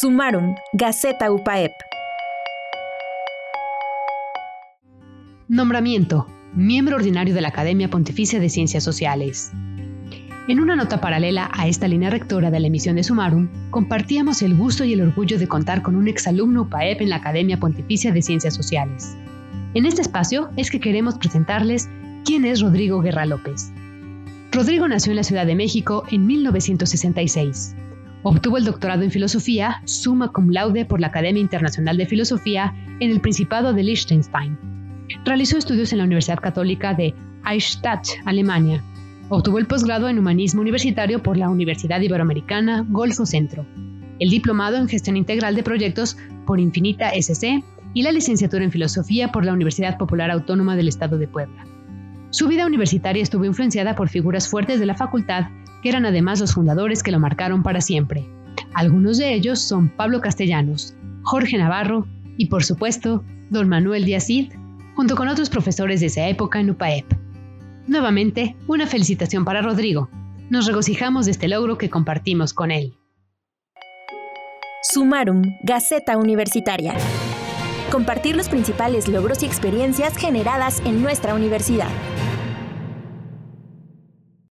Sumaron, Gaceta UPAEP. Nombramiento. Miembro ordinario de la Academia Pontificia de Ciencias Sociales. En una nota paralela a esta línea rectora de la emisión de Sumarum, compartíamos el gusto y el orgullo de contar con un exalumno UPAEP en la Academia Pontificia de Ciencias Sociales. En este espacio es que queremos presentarles quién es Rodrigo Guerra López. Rodrigo nació en la Ciudad de México en 1966. Obtuvo el doctorado en filosofía, summa cum laude por la Academia Internacional de Filosofía en el Principado de Liechtenstein. Realizó estudios en la Universidad Católica de Eichstätt, Alemania. Obtuvo el posgrado en Humanismo Universitario por la Universidad Iberoamericana Golfo Centro, el diplomado en Gestión Integral de Proyectos por Infinita SC y la licenciatura en Filosofía por la Universidad Popular Autónoma del Estado de Puebla. Su vida universitaria estuvo influenciada por figuras fuertes de la facultad que eran además los fundadores que lo marcaron para siempre. Algunos de ellos son Pablo Castellanos, Jorge Navarro y, por supuesto, don Manuel Díaz Cid, junto con otros profesores de esa época en UPAEP. Nuevamente, una felicitación para Rodrigo. Nos regocijamos de este logro que compartimos con él. Sumarum, Gaceta Universitaria. Compartir los principales logros y experiencias generadas en nuestra universidad.